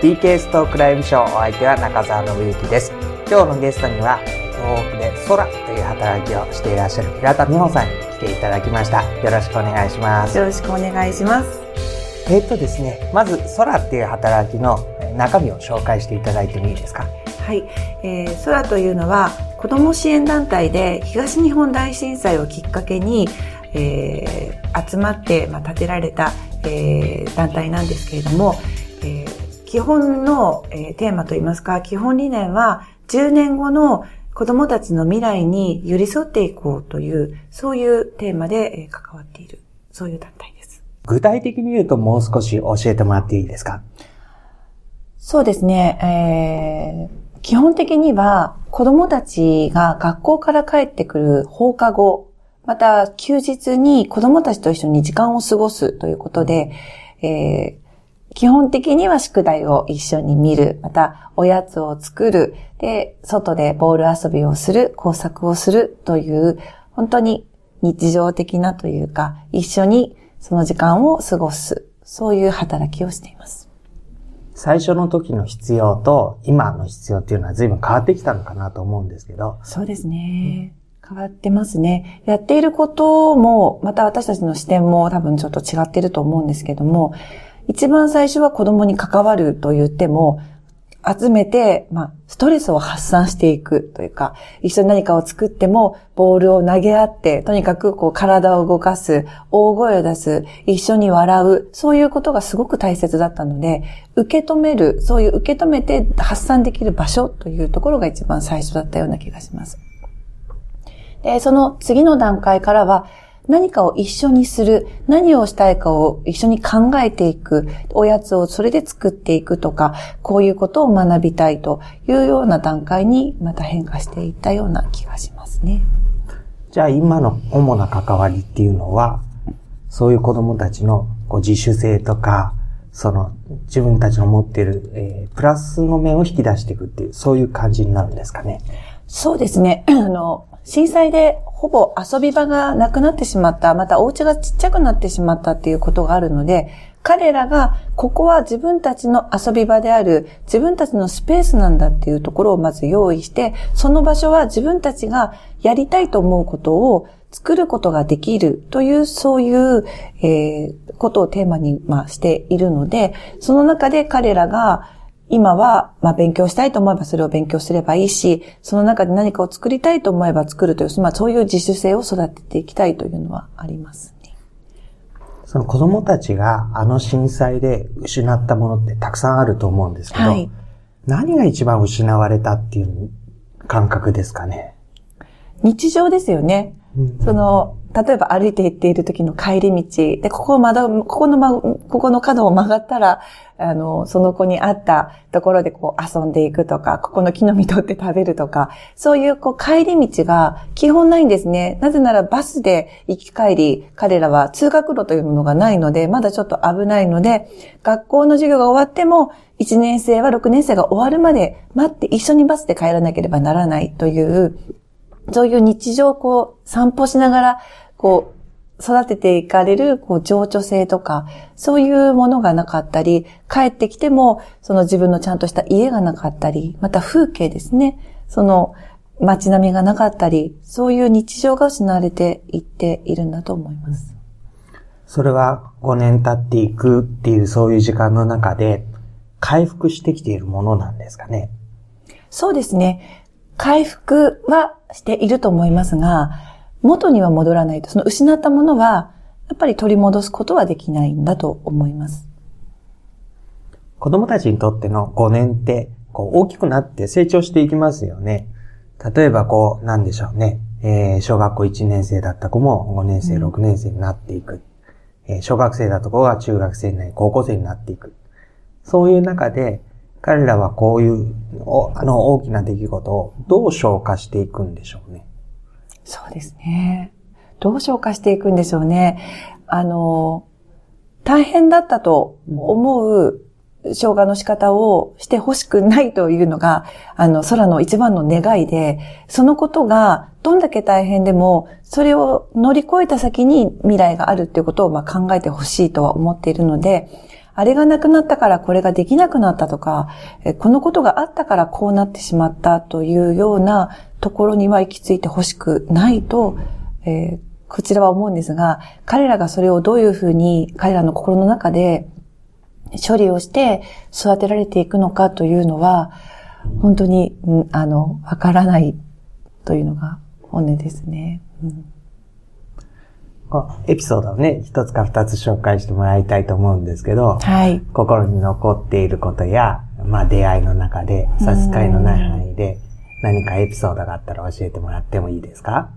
TK ストークライブショーお相手は中澤信之です。今日のゲストには東北で空という働きをしていらっしゃる平田美穂さんに来ていただきました。よろしくお願いします。よろしくお願いします。えっとですね、まず空っていう働きの中身を紹介していただいてもいいですか？はい、えー、空というのは子ども支援団体で東日本大震災をきっかけに、えー、集まって、まあ、建てられた、えー、団体なんですけれども、えー、基本の、えー、テーマといいますか基本理念は10年後の子供たちの未来に寄り添っていこうというそういうテーマで、えー、関わっているそういう団体です。具体的に言うともう少し教えてもらっていいですか？そうですね、えー基本的には子供たちが学校から帰ってくる放課後、また休日に子供たちと一緒に時間を過ごすということで、えー、基本的には宿題を一緒に見る、またおやつを作る、で、外でボール遊びをする、工作をするという、本当に日常的なというか、一緒にその時間を過ごす、そういう働きをしています。最初の時の必要と今の必要っていうのは随分変わってきたのかなと思うんですけど。そうですね。変わってますね。やっていることも、また私たちの視点も多分ちょっと違ってると思うんですけども、一番最初は子供に関わると言っても、集めて、まあ、ストレスを発散していくというか、一緒に何かを作っても、ボールを投げ合って、とにかくこう体を動かす、大声を出す、一緒に笑う、そういうことがすごく大切だったので、受け止める、そういう受け止めて発散できる場所というところが一番最初だったような気がします。で、その次の段階からは、何かを一緒にする、何をしたいかを一緒に考えていく、おやつをそれで作っていくとか、こういうことを学びたいというような段階にまた変化していったような気がしますね。じゃあ今の主な関わりっていうのは、そういう子供たちのこう自主性とか、その自分たちの持っている、えー、プラスの面を引き出していくっていう、そういう感じになるんですかね。そうですね。あの、震災でほぼ遊び場がなくなってしまった、またお家がちっちゃくなってしまったっていうことがあるので、彼らがここは自分たちの遊び場である、自分たちのスペースなんだっていうところをまず用意して、その場所は自分たちがやりたいと思うことを作ることができるという、そういう、えー、ことをテーマに、まあ、しているので、その中で彼らが今は、まあ、勉強したいと思えばそれを勉強すればいいし、その中で何かを作りたいと思えば作るという、まあ、そういう自主性を育てていきたいというのはありますね。その子供たちがあの震災で失ったものってたくさんあると思うんですけど、はい、何が一番失われたっていう感覚ですかね？日常ですよね。うん、その、例えば歩いて行っている時の帰り道、で、ここをまだ、ここのま、ここの角を曲がったら、あの、その子に合ったところでこう遊んでいくとか、ここの木の実取って食べるとか、そういうこう帰り道が基本ないんですね。なぜならバスで行き帰り、彼らは通学路というものがないので、まだちょっと危ないので、学校の授業が終わっても、1年生は6年生が終わるまで待って一緒にバスで帰らなければならないという、そういう日常をこう散歩しながら、こう、育てていかれる、こう、情緒性とか、そういうものがなかったり、帰ってきても、その自分のちゃんとした家がなかったり、また風景ですね。その、街並みがなかったり、そういう日常が失われていっているんだと思います。それは5年経っていくっていうそういう時間の中で、回復してきているものなんですかねそうですね。回復はしていると思いますが、元には戻らないと、その失ったものは、やっぱり取り戻すことはできないんだと思います。子供たちにとっての5年って、こう大きくなって成長していきますよね。例えばこう、なんでしょうね。えー、小学校1年生だった子も5年生、6年生になっていく。えー、小学生だった子が中学生になり、高校生になっていく。そういう中で、彼らはこういう、あの大きな出来事をどう消化していくんでしょうね。そうですね。どう消化していくんでしょうね。あの、大変だったと思う消化の仕方をしてほしくないというのが、あの、空の一番の願いで、そのことがどんだけ大変でも、それを乗り越えた先に未来があるっていうことをまあ考えてほしいとは思っているので、あれがなくなったからこれができなくなったとか、このことがあったからこうなってしまったというようなところには行き着いてほしくないと、えー、こちらは思うんですが、彼らがそれをどういうふうに彼らの心の中で処理をして育てられていくのかというのは、本当に、あの、わからないというのが本音ですね。うんエピソードをね、一つか二つ紹介してもらいたいと思うんですけど、はい。心に残っていることや、まあ出会いの中で、差し支えのない範囲で、何かエピソードがあったら教えてもらってもいいですか？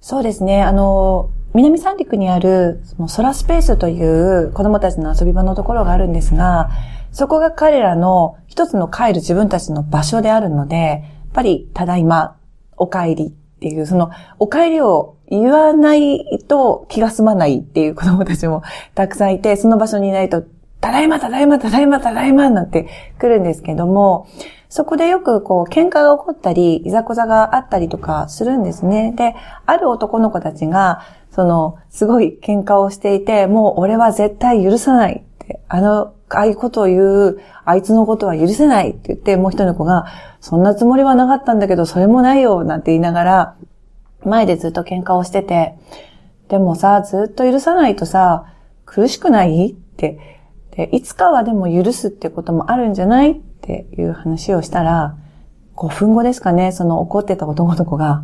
そうですね。あの、南三陸にある、そのソラスペースという子供たちの遊び場のところがあるんですが、そこが彼らの一つの帰る自分たちの場所であるので、やっぱり、ただいま、お帰りっていう、その、お帰りを言わないと気が済まないっていう子供たちもたくさんいて、その場所にいないと、ただいま、ただいま、ただいま、ただいま、なんて来るんですけども、そこでよくこう、喧嘩が起こったり、いざこざがあったりとかするんですね。で、ある男の子たちが、その、すごい喧嘩をしていて、もう俺は絶対許さないって、あの、ああいうことを言う、あいつのことは許せないって言って、もう一人の子が、そんなつもりはなかったんだけど、それもないよ、なんて言いながら、前でずっと喧嘩をしてて、でもさ、ずっと許さないとさ、苦しくないって、で、いつかはでも許すってこともあるんじゃないっていう話をしたら、5分後ですかね、その怒ってた男の子が、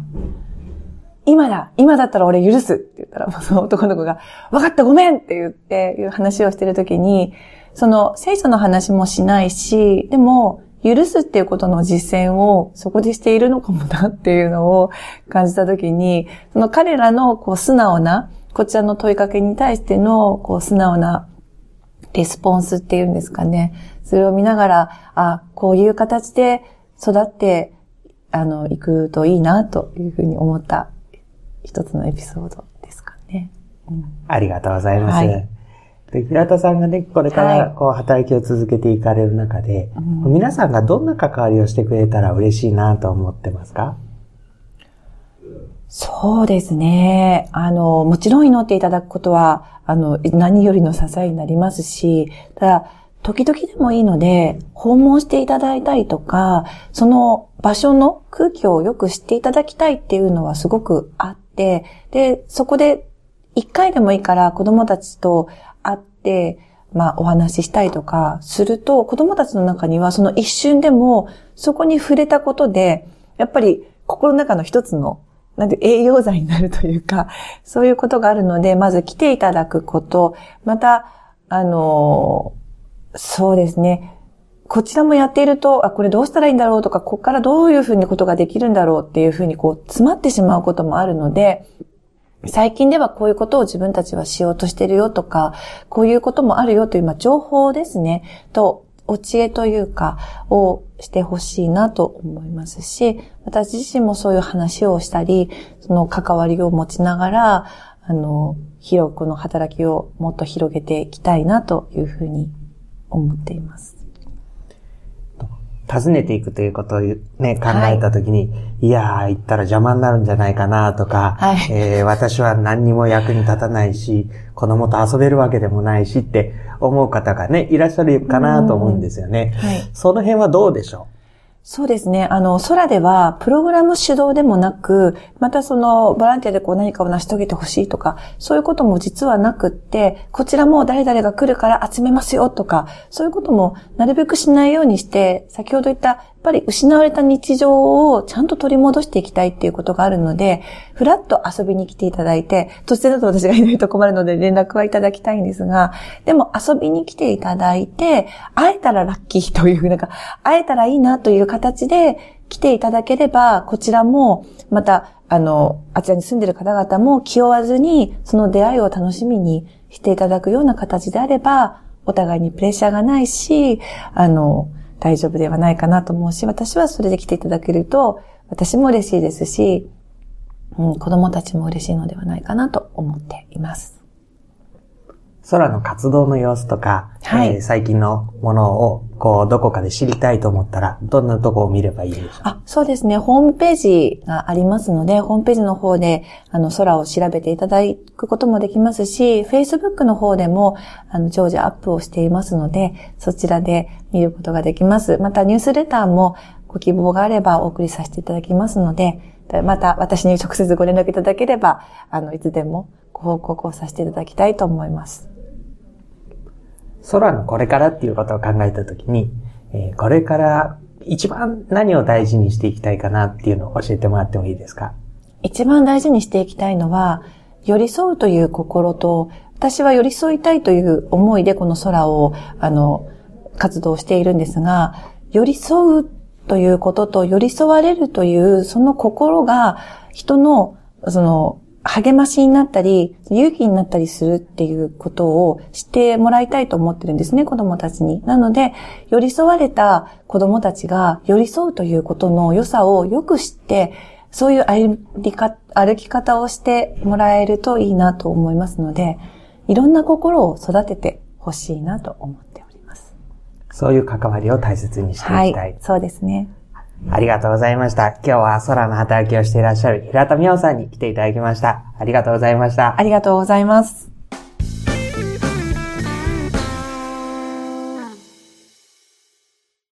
今だ今だったら俺許すって言ったら、その男の子が、分かったごめんって言って、いう話をしてるときに、その聖書の話もしないし、でも、許すっていうことの実践をそこでしているのかもなっていうのを感じたときに、その彼らのこう素直な、こちらの問いかけに対してのこう素直なレスポンスっていうんですかね。それを見ながら、あ、こういう形で育って、あの、行くといいなというふうに思った一つのエピソードですかね。うん、ありがとうございます。はい、で平田さんがね、これからこう働きを続けていかれる中で、はい、皆さんがどんな関わりをしてくれたら嬉しいなと思ってますか？そうですね。あの、もちろん祈っていただくことは、あの、何よりの支えになりますし、ただ、時々でもいいので、訪問していただいたりとか、その場所の空気をよく知っていただきたいっていうのはすごくあって、で、そこで一回でもいいから子供たちと会って、まあお話ししたりとかすると、子供たちの中にはその一瞬でもそこに触れたことで、やっぱり心の中の一つのなんで栄養剤になるというか、そういうことがあるので、まず来ていただくこと、また、あの、そうですね。こちらもやっていると、あ、これどうしたらいいんだろうとか、ここからどういうふうにことができるんだろうっていうふうにこう、詰まってしまうこともあるので、最近ではこういうことを自分たちはしようとしてるよとか、こういうこともあるよという、まあ、情報ですね、とお知恵というか、をしてほしいなと思いますし、私自身もそういう話をしたり、その関わりを持ちながら、あの、広くの働きをもっと広げていきたいなというふうに思っています。訪ねていくということをね、考えたときに、はい、いやー、行ったら邪魔になるんじゃないかなとか、はい、えー、私は何にも役に立たないし、子供と遊べるわけでもないしって思う方がね、いらっしゃるかなと思うんですよね。はい、その辺はどうでしょう？そうですね。あの、空では、プログラム主導でもなく、またその、ボランティアでこう何かを成し遂げてほしいとか、そういうことも実はなくって、こちらも誰々が来るから集めますよとか、そういうこともなるべくしないようにして、先ほど言ったっぱり失われた日常をちゃんと取り戻していきたいっていうことがあるので、ふらっと遊びに来ていただいて、突然だと私がいないと困るので連絡はいただきたいんですが、でも遊びに来ていただいて、会えたらラッキーという、なんか、会えたらいいなという形で来ていただければ、こちらも、また、あの、あちらに住んでる方々も気負わずに、その出会いを楽しみにしていただくような形であれば、お互いにプレッシャーがないし、あの、大丈夫ではないかなと思うし、私はそれで来ていただけると、私も嬉しいですし、うん、子供たちも嬉しいのではないかなと思っています。空の活動の様子とか、はい、えー、最近のものを、こう、どこかで知りたいと思ったら、どんなとこを見ればいいでしょうあ、そうですね。ホームページがありますので、ホームページの方で、あの、空を調べていただくこともできますし、Facebook の方でも、あの、常時アップをしていますので、そちらで見ることができます。また、ニュースレターも、ご希望があればお送りさせていただきますので、また私に直接ご連絡いただければ、あの、いつでもご報告をさせていただきたいと思います。空のこれからっていうことを考えたときに、えー、これから一番何を大事にしていきたいかなっていうのを教えてもらってもいいですか？一番大事にしていきたいのは、寄り添うという心と、私は寄り添いたいという思いでこの空を、あの、活動しているんですが、寄り添うということと寄り添われるというその心が人のその励ましになったり、勇気になったりするっていうことを知ってもらいたいと思ってるんですね、子供たちに。なので、寄り添われた子供たちが寄り添うということの良さをよく知って、そういう歩き歩き方をしてもらえるといいなと思いますので、いろんな心を育ててほしいなと思っております。そういう関わりを大切にしていきたい。はい、そうですね。ありがとうございました。今日は空の働きをしていらっしゃる平田美穂さんに来ていただきました。ありがとうございました。ありがとうございます。